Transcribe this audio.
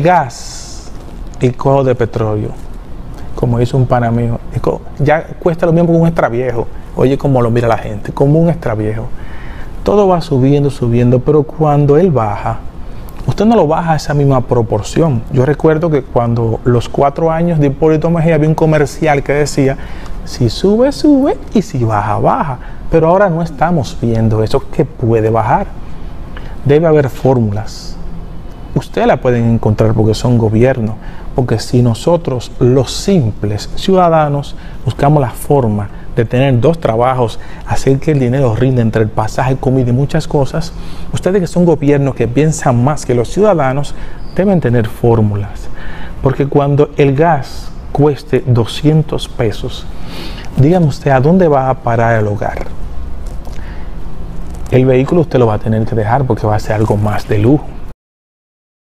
gas y cojo de petróleo, como hizo un pana mío, ya cuesta lo mismo que un extraviejo. Oye, como lo mira la gente, como un extraviejo. Todo va subiendo, subiendo, pero cuando él baja, usted no lo baja a esa misma proporción. Yo recuerdo que cuando los cuatro años de Hipólito Mejía había un comercial que decía, si sube, sube y si baja, baja. Pero ahora no estamos viendo eso que puede bajar. Debe haber fórmulas. Ustedes la pueden encontrar porque son gobierno. Porque si nosotros, los simples ciudadanos, buscamos la forma de tener dos trabajos, hacer que el dinero rinde entre el pasaje, comida y muchas cosas, ustedes que son gobiernos que piensan más que los ciudadanos, deben tener fórmulas. Porque cuando el gas cueste 200 pesos, dígame usted a dónde va a parar el hogar. El vehículo usted lo va a tener que dejar porque va a ser algo más de lujo